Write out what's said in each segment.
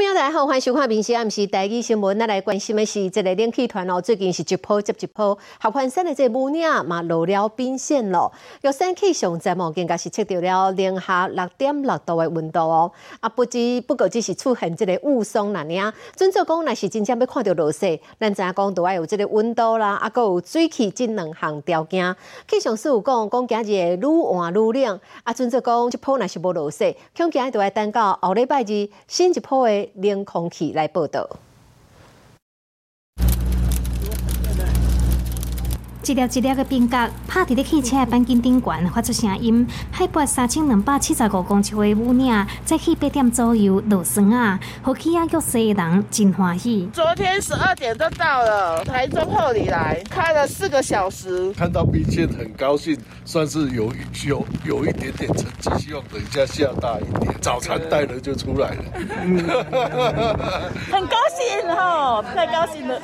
朋友大家好，欢迎收看《明时暗时第一新闻》。咱来关心的是，这个冷气团哦，最近是一波接一波，合欢山的这母鸟嘛露了冰线了。玉山气象站哦，更加是测到了零下六点六度的温度哦。啊，不只不过只是出现这个雾凇那样，准则讲，若是真正要看到落雪，咱知影讲都要有这个温度啦，啊，佮有水汽这两项条件。气象师有讲，讲今日愈换愈冷，啊，准则讲这波若是无落雪，恐今日都要等到后礼拜二新一波的。冷空气来报道。一粒一粒的冰角拍伫咧汽车的钣金顶悬，发出声音。海拔三千两百七十五公尺的雾岭，在起八点左右落霜啊，好起啊玉西的人真欢喜。昨天十二点就到了台中后里来，开了四个小时。看到冰线很高兴，算是有有有一点点成绩，希望等一下下大一点，早餐带了就出来了。很高兴哈，太高兴了。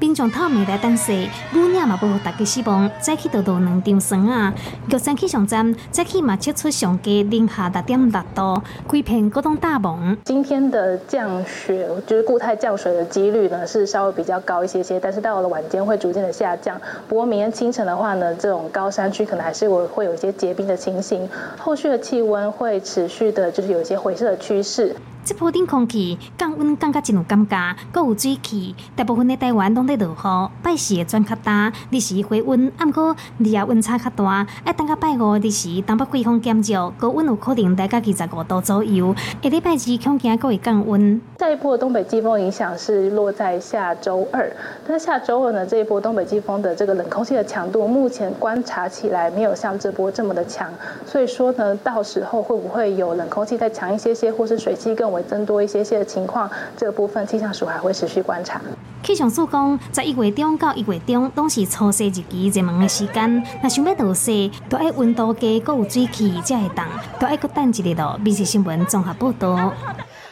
冰上透明来等雪，雾岭嘛不互大家失望，再去倒倒两张霜啊！玉山气象站再去嘛测出上低零下六点六度，规片各种大蒙。今天的降雪，就是固态降水的几率呢是稍微比较高一些些，但是到了晚间会逐渐的下降。不过明天清晨的话呢，这种高山区可能还是会会有一些结冰的情形，后续的气温会持续的，就是有一些回升的趋势。这波顶空气降温感觉真有感觉，阁有水汽，大部分的台湾拢在落雨，拜四会转较大，日时回温，暗过日夜温差较大，要等到拜五日时，东北季风减弱，高温有可能达到二十五度左右。下礼拜二恐惊阁会降温。下一波东北季风影响是落在下周二，但是下周二呢，这一波东北季风的这个冷空气的强度，目前观察起来没有像这波这么的强，所以说呢，到时候会不会有冷空气再强一些些，或是水汽更为增多一些些的情况，这个部分气象署还会持续观察。气象署讲，在一月中到一月中，都是初雪日期热门的时间。那想要倒雪，都要温度低，搁有水汽才会冻，都要搁等一日咯。美食新闻综合报道。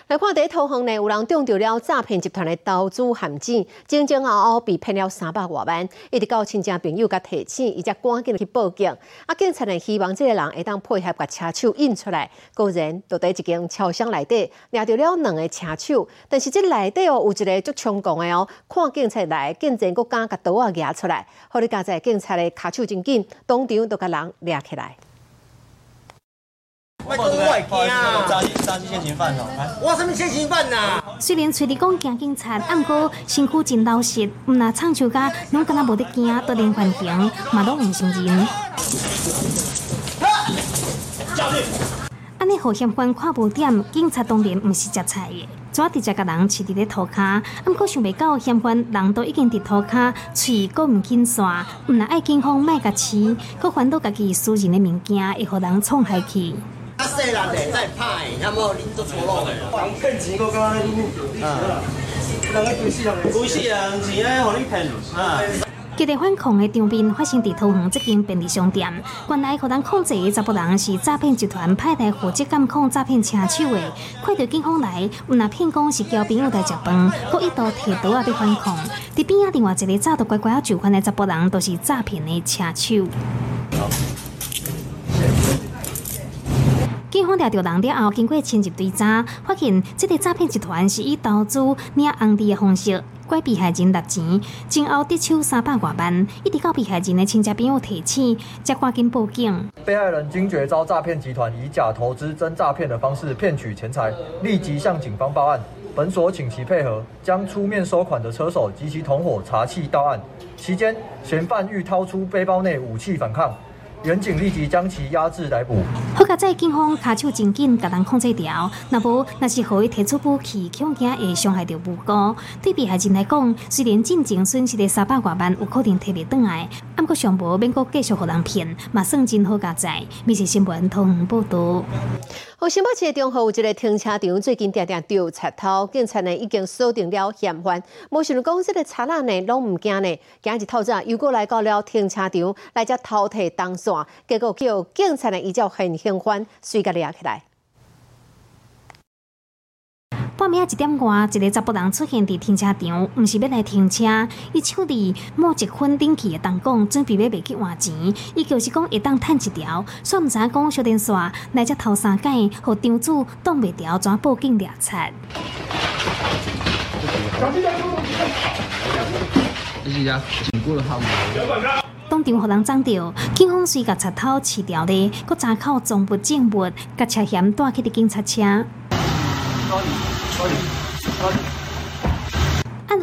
来看第一套行呢，有人中到了诈骗集团的投资陷阱，前前后后被骗了三百多万，一直到亲戚朋友甲提醒，伊才赶紧去报警。啊，警察呢希望这个人会当配合把车手引出来，果然就在一间车厢内底抓到了两个车手，但是这内底哦有一个足猖狂的哦，看警察来，竟然佫敢甲刀啊拿出来，后来加在警察的卡手真紧，当场就甲人抓起来。我外惊啊！诈欺诈欺现行犯哦！我什么现行犯呐？虽然嘴里讲惊警察，暗过身躯真老实，毋那唱秋歌，拢敢若无得惊，都连环行，嘛拢唔承认。安尼好嫌犯看无点，警察当然毋是食菜的，抓直接甲人饲伫咧涂骹。毋过想袂到嫌犯人都已经伫涂骹，喙阁毋肯刷，毋若爱警方卖甲饲，阁烦恼家己私人的物件会互人创害去。啊，细人的在拍，那么恁做错路的，人骗钱，我感觉你啊，人个规世人，规世人钱咧，互你骗啊。激烈反抗的场面发生伫桃园这间便利商店，原来可人控制的查甫人是诈骗集团派来负责监控诈骗车手的，看到警方来，有那骗讲是交朋友来食饭，佫一度摕刀啊要反抗。伫边啊另外一个早都乖乖啊就范的查甫人，都是诈骗的车手。警方抓到人了后，经过深入追查，发现这个诈骗集团是以投资领红利的方式拐被害人拿钱，前后得手三百多万，一直到被害人的亲戚朋友提醒，才赶紧报警。被害人惊觉遭诈骗集团以假投资真诈骗的方式骗取钱财，立即向警方报案。本所请其配合，将出面收款的车手及其同伙查缉到案。期间，嫌犯欲掏出背包内武器反抗。远警立即将其压制逮捕。好在警方卡手真紧，甲人控制掉。那无，那是互伊提出武器，恐惊会伤害到无辜。对被害人来讲，虽然进前损失的三百外万有可能摕袂倒来，不过上无免阁继续互人骗，嘛算真好加载。密切新闻通报道。好，新北市中和有一个停车场，最近定定丢贼偷，警察呢已经锁定了嫌犯。无想讲这个贼人呢拢唔惊呢，今日透早又过来到了停车场，来只偷摕东线，结果叫警察呢依照很兴奋，随个抓起来。半暝一点外，一个查甫人出现伫停车场，毋是要来停车，伊手里摸一捆顶起的弹弓，准备要卖去换钱。伊就是讲会当趁一条，煞毋知影讲小电线来只头三间，互场主挡袂牢，怎报警掠贼？这是呀，经过了号码。当场互人撞到，警方随甲贼头持掉咧，佮查扣赃物证物，甲车险带去的警察车。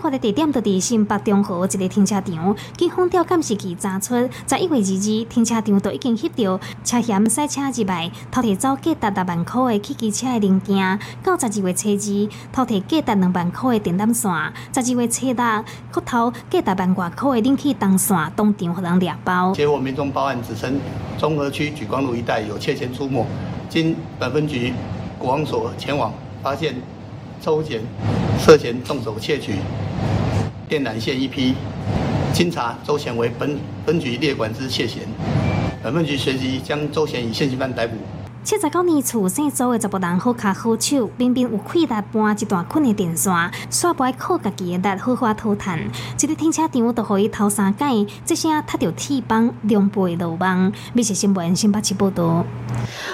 发的地点就伫新北中和一个停车场，警方调监视器查出，在一月二日，停车场都已经翕到车险驶车入来，偷摕走价值达万块的汽机车的零件。到十二月初二，偷摕价值两万块的电缆线；十二月初六，佫偷价值万外块的冷气灯线，当场互人掠包。接获民众报案，指称中和区举光路一带有窃钱出没，经本分局国安所前往，发现。周贤、涉嫌动手窃取电缆线一批，经查周贤为本分局列管之窃嫌，本分局随即将周贤以现行犯逮捕。七十九年厝姓周的十甫人好卡好手，明明有气力搬一段困的电线，煞不爱靠家己的力好好偷探。一个停车场都可以偷三间，这声踢着铁棒两倍落网。美食新闻新北市报道。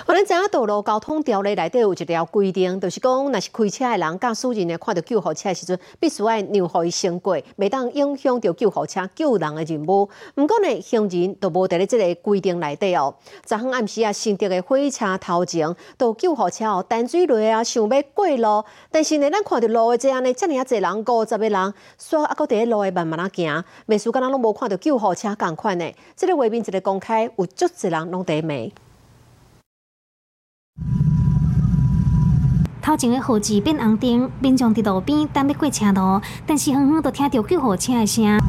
我咱知影道路交通条例内底有一条规定，就是讲，若是开车的人驾驶人呢，看到救护车的时阵，必须爱让互伊先过，袂当影响到救护车救人的任务。毋过呢，行人都无伫咧即个规定内底哦。昨昏暗时啊，新竹的火车。头前都救护车哦，淡水路啊，想要过路，但是呢，咱看到路的这样呢，遮尔啊侪人，五十个人，煞啊，搁伫咧路的慢慢啊行，每次敢若拢无看到救护车共款呢。这个画面一个公开，有足侪人拢伫骂。头前的号志变红灯，民众伫路边等要过车路，但是远远都听到救护车的声。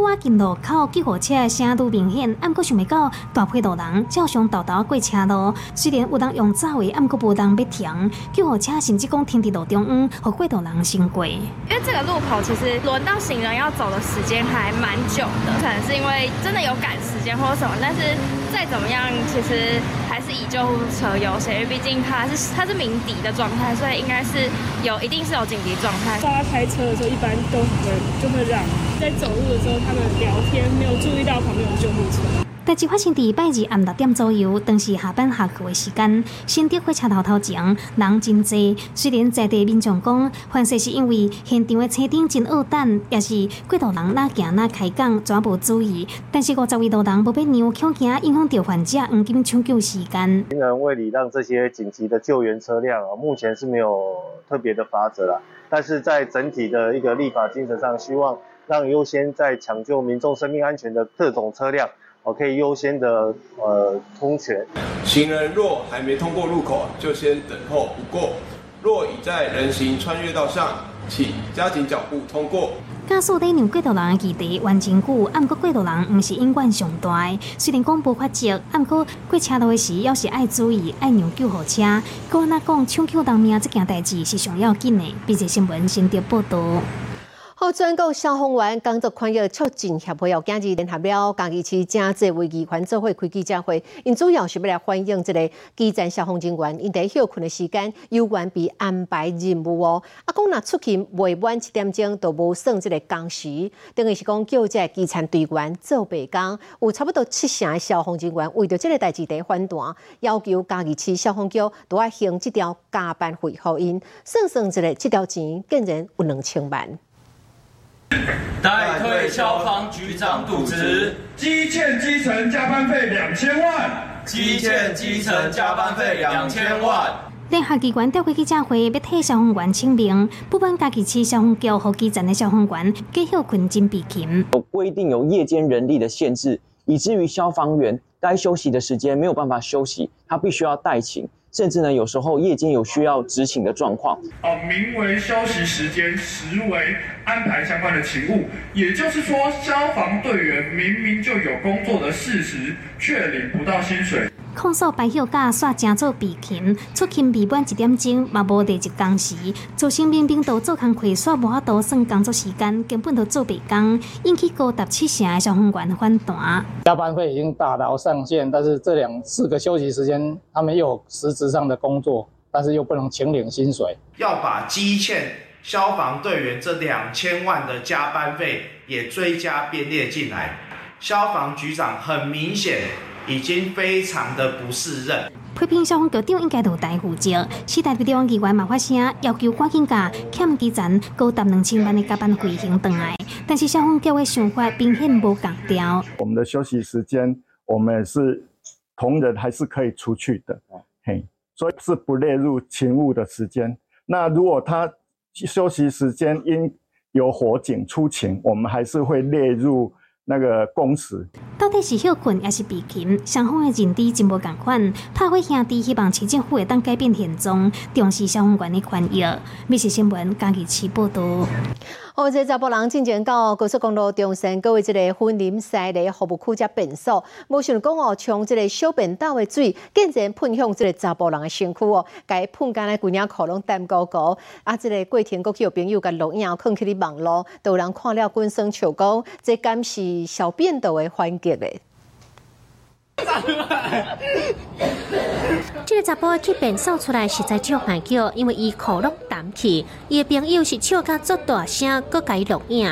愈近路口，救护车的声都明显，毋过想袂到大批路人照常道道过车路。虽然有人用走的，毋过无人要停。救护车甚至讲停伫路中央，好过道人先过。因为这个路口其实轮到行人要走的时间还蛮久的，可能是因为真的有赶时间或者什么。但是再怎么样，其实还是以救护车优先，因为毕竟它是它是鸣笛的状态，所以应该是有一定是有紧急状态。大家开车的时候，一般都会就会让在走路的时候他们。聊天没有注意到旁边有救护车。代志发生伫拜二暗六点左右，当时下班下课的时间，新竹火车头头前人真多。虽然在地民众讲，反正是因为现场的车顶真恶等，也是过道人哪行哪开讲，全部注意。但是五十位路人无被让抢行，影响到患者黄金抢救时间。行人为礼让这些紧急的救援车辆，目前是没有特别的法则啦。但是在整体的一个立法精神上，希望。让优先在抢救民众生命安全的特种车辆，哦，可以优先的呃通权。行人若还没通过路口，就先等候不过；若已在人行穿越道上，请加紧脚步通过。加速在让过道人的距离完成久，按过过道人毋是隐患上大。虽然讲无法急，按过过车道的时，要是爱注意，爱让救护车。个人讲抢救人命这件代志是上要紧的。并且新闻先得报道。全国消防员工作宽裕促进协会又今日联合了嘉义市正济为议员做会开记者会，因主要是要来欢迎这个基层消防人员，因在休困的时间有愿被安排任务哦。啊，讲若出去未满七点钟，都无算这个工时，等于是讲叫这基层队员做白工，有差不多七成的消防人员为着这个代志在反弹，要求嘉义市消防局都要行这条加班费，互因算算这个这条钱竟然有两千万。代退消防局长渎职，积欠基层加班费两千万，积欠基层加班费两千万。联合机关调开记者会，要替消防员清明，部分家己市消防局和基层的消防员继续困真比勤。有规定有夜间人力的限制，以至于消防员该休息的时间没有办法休息，他必须要代勤。甚至呢，有时候夜间有需要执勤的状况。哦，名为休息时间，实为安排相关的勤务。也就是说，消防队员明明就有工作的事实，却领不到薪水。控诉白休假煞正做备勤，出勤未满一点钟，嘛无第一工时，造成明明都做工课，煞无法度算工作时间，根本都做白工，引起高达七成的消防员反弹。加班费已经达到上限，但是这两四个休息时间，他们又有实质上的工作。但是又不能请领薪水，要把积欠消防队员这两千万的加班费也追加编列进来。消防局长很明显已经非常的不适任。批评消防局长应该有大负责，四大地方议员嘛发声要求赶紧把欠基层高达两千万的加班费还回来，但是消防局的想法明显无共调。我们的休息时间，我们是同仁还是可以出去的，嘿，所以是不列入勤务的时间。那如果他休息时间因有火警出勤，我们还是会列入。那个工时到底是休困还是避勤？双方的认知真无共款。拍火兄弟希望市政府会当改变现状，重视消防员的权益。密室新闻，嘉义市报道。哦，这查甫人进前到高速公路中山，各位这个婚林西的服务区加便所，无想讲哦，从这个小便道的水，竟然喷向这个查甫人的身躯哦，该喷干来几领裤拢淡高高。啊，这个过程过去有朋友甲录影放起哩网络，都有人看了官生笑讲，这敢是小便道的环节嘞。这个查甫去便所出来实在足难叫，因为伊喉咙淡气，伊的朋友是笑甲做大声，搁甲伊录影。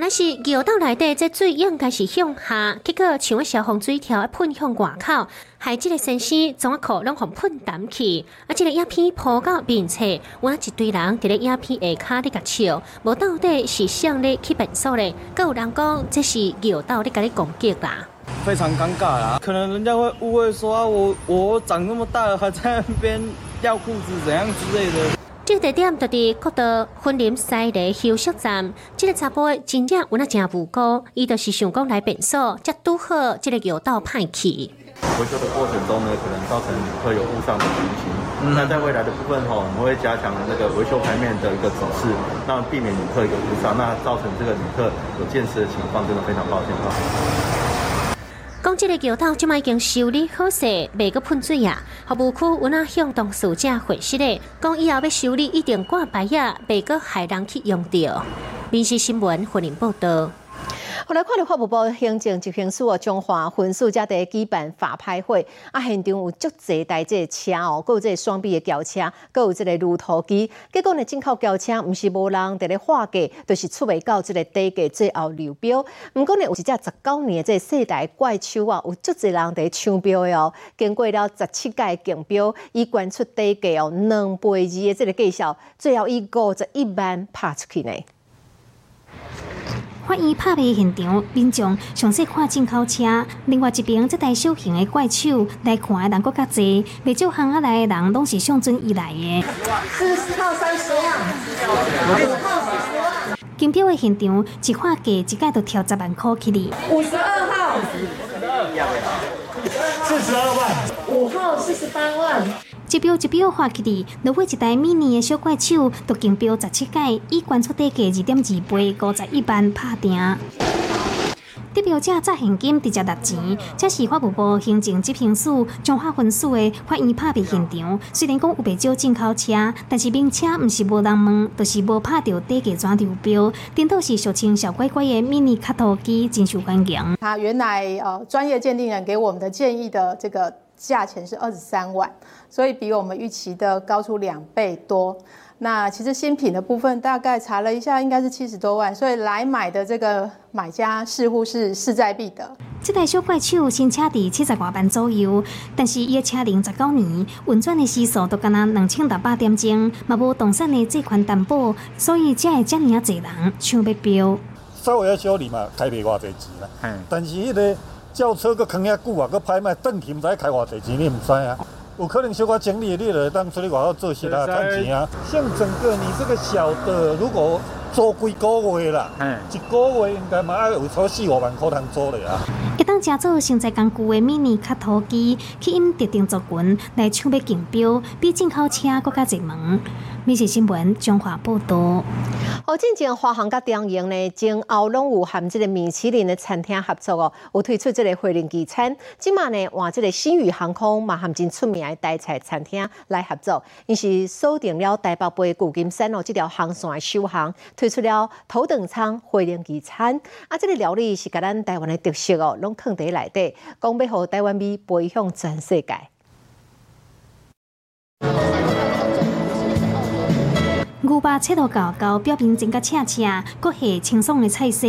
原来是尿道内底这水应该是向下，结果像消防水条喷向外口，害这个先生从我口拢互喷淡去，啊，这个影片铺到面侧，我一堆人伫咧影片下骹咧甲笑，无到底是向咧去便所咧，更有人讲这是尿道咧甲你攻击啦，非常尴尬啦，可能人家会误会说啊，我我长那么大了还在那边尿裤子怎样之类的。这个地点就伫国道婚林西的休息站。这个查甫真正有那真无辜，伊就是想讲来便所，才拄好这个油道派去。维修的过程中呢，可能造成旅客有误上的情形。那在未来的部分哈，我们会加强那个维修牌面的一个指示，让避免旅客有误上，那造成这个旅客有见识的情况，真的非常抱歉哈。讲这个桥道即卖已经修理好势，未阁喷水啊！服务区有哪向当事者回息咧？讲以后要修理一定挂牌啊，未阁害人去用到。民事新闻欢迎报道。后来看到法务部行政执行署中华分署才第举办法拍会，啊，现场有足侪台这车哦，佮有这双臂的轿车，佮有这个路途机。结果呢，进口轿车毋是无人伫咧划价，就是出未到这个低价最后流标。毋过呢，有一只十九年的这世代怪兽啊，有足侪人伫抢标哦。经过了十七届竞标，伊捐出低价哦，两倍二的这个介绍，最后以五十一万拍出去呢。法院拍卖现场，民众详细看进口车。另外一边，这台小型的怪兽来看的人更加多，未少行下来的人拢是上准以来的。四十号三十万，五号四十万。竞标的现场，一块价一概都挑十万。块起哩。五十二号，四十二万，五号四十八万。一标一标画起哩，落尾一台 mini 的小怪兽都竞标十七届，以关出低价二点二倍，五十一万拍定。得标者砸现金直接拿钱，这是法务部行政执行署中华分署的法院拍卖现场。虽然讲有不少进口车，但是名车毋是无人问，就是无拍到低价转流标。顶多是俗称小乖乖的 mini 卡头机，真受欢迎。他原来呃专业鉴定人给我们的建议的这个价钱是二十三万。所以比我们预期的高出两倍多。那其实新品的部分大概查了一下，应该是七十多万。所以来买的这个买家似乎是势在必得。这台小怪兽新车伫七十外万左右，但是伊的车龄十九年，运转的时速都干那两千六百点钟，嘛无动产的这款担保，所以才会这么啊侪人抢要标。稍微要修理嘛，开卖偌侪钱啦。嗯。但是迄个轿车搁坑遐久啊，搁拍卖登去，毋知开偌侪钱，你毋知啊？有可能小可整理，你来当出去外口做事啦，赚钱啊。像整个你这个小的，如果租几个月啦，一个月应该嘛要有超四五万块通租的啊。一当加做生在工具的 mini 卡土机，去因特定族群来抢要竞标，比进口车更加热门。美食新闻中华报道。哦，进前华航甲中营呢，前后拢有含这个米其林的餐厅合作哦，有推出这个回零机餐。今嘛呢，换这个新宇航空嘛含真出名的台菜餐厅来合作，因是锁定了台北杯旧金山哦这条航线的首航，推出了头等舱回零机餐。啊，这个料理是甲咱台湾的特色哦，拢藏在内底，讲要互台湾味飞向全世界。牛扒切到厚厚，表面真个赤赤，搁下清爽的菜色。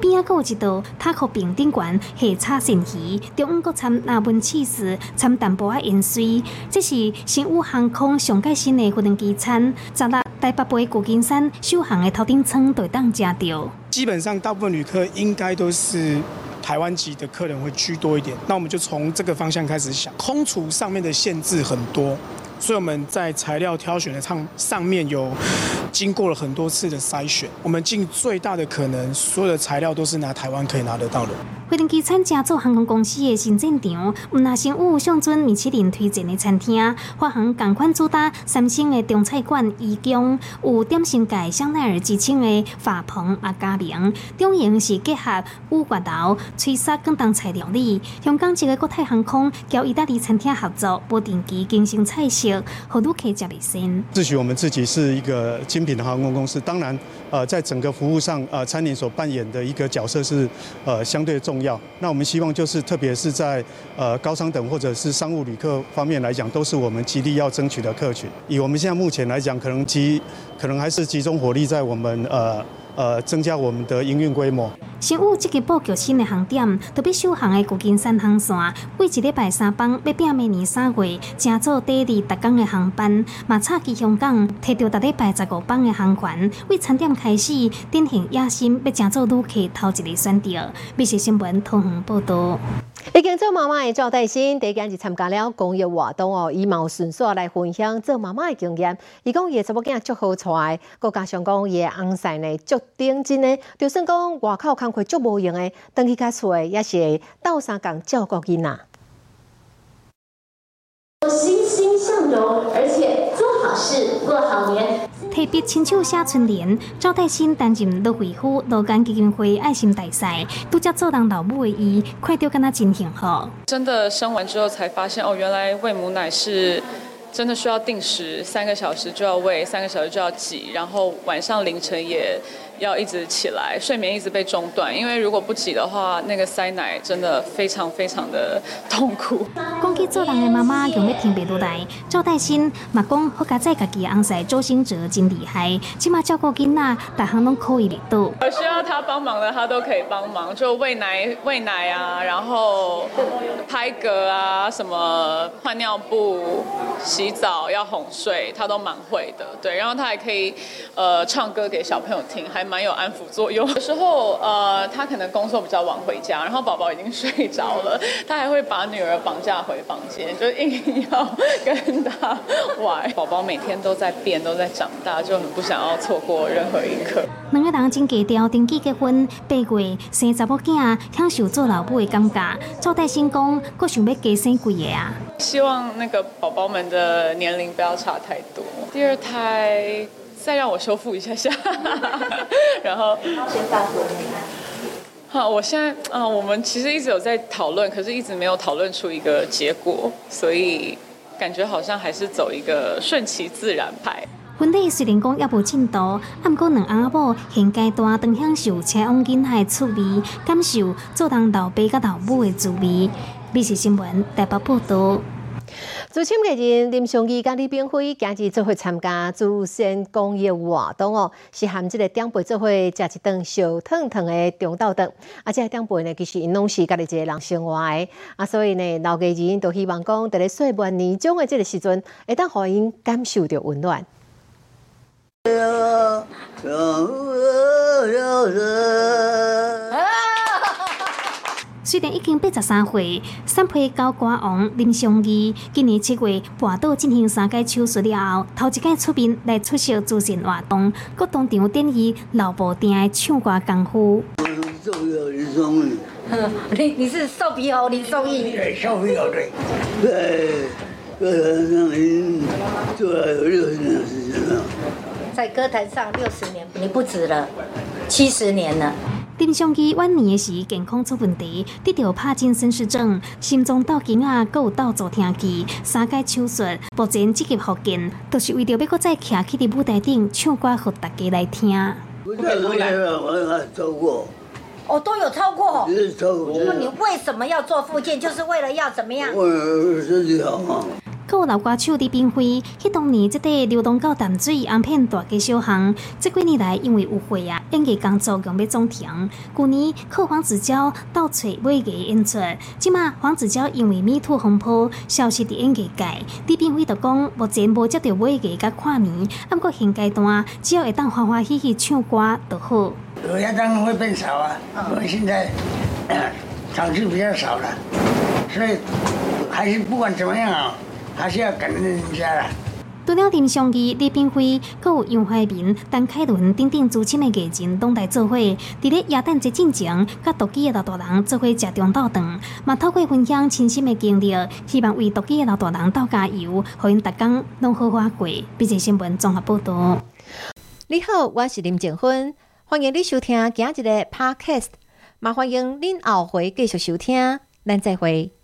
边仔搁有一道塔可饼顶悬下叉鳝鱼，中午搁掺纳文气丝，掺淡薄仔盐水。这是新宇航空上盖新的飞轮机餐，十六台北飞旧金山首航的头顶舱都当食到。基本上大部分旅客应该都是台湾籍的客人会居多一点，那我们就从这个方向开始想。空厨上面的限制很多。所以我们在材料挑选的上上面有经过了很多次的筛选，我们尽最大的可能，所有的材料都是拿台湾可以拿得到的。飞龙机餐加做航空公司的新战场，唔那先有上尊米其林推荐的餐厅，华航同款主打三星的中菜馆怡江，有点心界香奈儿之称的法鹏阿加明，中营是结合乌骨头、脆沙跟当菜料理。香港一个国泰航空交意大利餐厅合作，不定期更新菜式自诩我们自己是一个精品的航空公司，当然，呃，在整个服务上，呃，餐饮所扮演的一个角色是，呃，相对重。要，那我们希望就是，特别是在呃高商等或者是商务旅客方面来讲，都是我们极力要争取的客群。以我们现在目前来讲，可能集可能还是集中火力在我们呃。呃，增加我们的营运规模。新武积极布局新的航点，特别首航的旧金山航线，为一礼拜三班，要变明年三月，正做第二特港的航班，马差去香港，摕到逐礼拜十五班的航权，为餐点开始，典型野心，要正做旅客头一个选择。美食新闻通行报道。已经做妈妈的赵代新，第一件是参加了公益活动哦，以毛顺顺来分享做妈妈的经验。伊讲伊查某囝足好出来，佮加上讲伊的翁婿呢足顶真的，就算讲外口工课足无用的，等去家厝的也是斗相共照顾囡仔。欣欣向荣，而且做好事，过好年。特别亲手写春联，赵代新担任罗惠夫罗干基金会爱心大赛，拄则做当老母的伊，看到跟他真幸福。真的生完之后才发现，哦，原来喂母奶是真的需要定时，三个小时就要喂，三个小时就要挤，然后晚上凌晨也。要一直起来，睡眠一直被中断，因为如果不挤的话，那个塞奶真的非常非常的痛苦。讲起做人的妈妈，用要听别落来。赵代新嘛讲，好家在家己昂婿周星哲真厉害，起码照顾囡仔，大项拢可以力到。我需要他帮忙的，他都可以帮忙，就喂奶喂奶啊，然后拍嗝啊，什么换尿布、洗澡要哄睡，他都蛮会的。对，然后他还可以呃唱歌给小朋友听，还。蛮有安抚作用。有时候，呃，他可能工作比较晚回家，然后宝宝已经睡着了，他还会把女儿绑架回房间，就硬要跟他玩。宝宝每天都在变，都在长大，就很不想要错过任何一刻。两个人真低调，登记结婚八月生查某囝，享受做老母的感觉。赵代新讲，佫想要加生几个啊？希望那个宝宝们的年龄不要差太多。第二胎。再让我修复一下下，然后先大说。好，我现在啊，我们其实一直有在讨论，可是一直没有讨论出一个结果，所以感觉好像还是走一个顺其自然派。婚礼虽然讲也无进度，不过两阿某现阶段当享受车往囡仔的趣味，感受做当老爸甲老母的滋味。美食新闻台北报道。主请客人林尚义甲李炳辉今日做伙参加祖先公益活动哦，是含这个长辈做伙食一顿小烫烫的中道顿，啊，这长辈呢其实因拢是家己一个人生活的，啊，所以呢老家人都希望讲在咧岁末年终的这个时阵，会当互因感受到温暖。虽然已经八十三岁，三批高歌王林尚义今年七月跋倒进行三届手术了后，头一届出面来出席助阵活动，各当场展示老婆店的唱歌功夫。你你是瘦皮猴林尚义？瘦皮猴对。歌坛上已经做了有六十年时间了。在歌坛上六十年，你不止了，七十年了。丁香基晚年时健康出问题，得到帕金森氏症，心脏斗筋啊，搁有斗助听器，三届手术，目前积极复健，都是为着要搁再徛起伫舞台顶唱歌，互大家来听。我都有超过。是超过。那你为什么要做复健？就是为了要怎么样？为了身体好嘛。还有老歌手李冰辉，迄当年即块流动到淡水安片大街小巷，这几年来因为有会啊，演艺工作用要中停。去年靠黄子佼到找买艺演出，即马黄子佼因为米兔风波消失伫演艺界，李冰辉就讲目前无接到买艺甲跨年，不过现阶段只要会当欢欢喜喜唱歌就好。有些当然会变少啊，我们现在场次比较少了，所以还是不管怎么样啊。还是要感恩人家啦。除了林尚义、李炳辉，还有杨怀民、陈凯伦等等资深的艺人拢来做伙。伫咧亚旦节进前，甲独居的老大人做伙食中道顿，嘛透过分享亲身的经历，希望为独居的老大人斗加油，互因逐工拢好好过。笔者新闻综合报道。你好，我是林静芬，欢迎你收听今日的 Podcast，嘛欢迎恁后回继续收听，咱再会。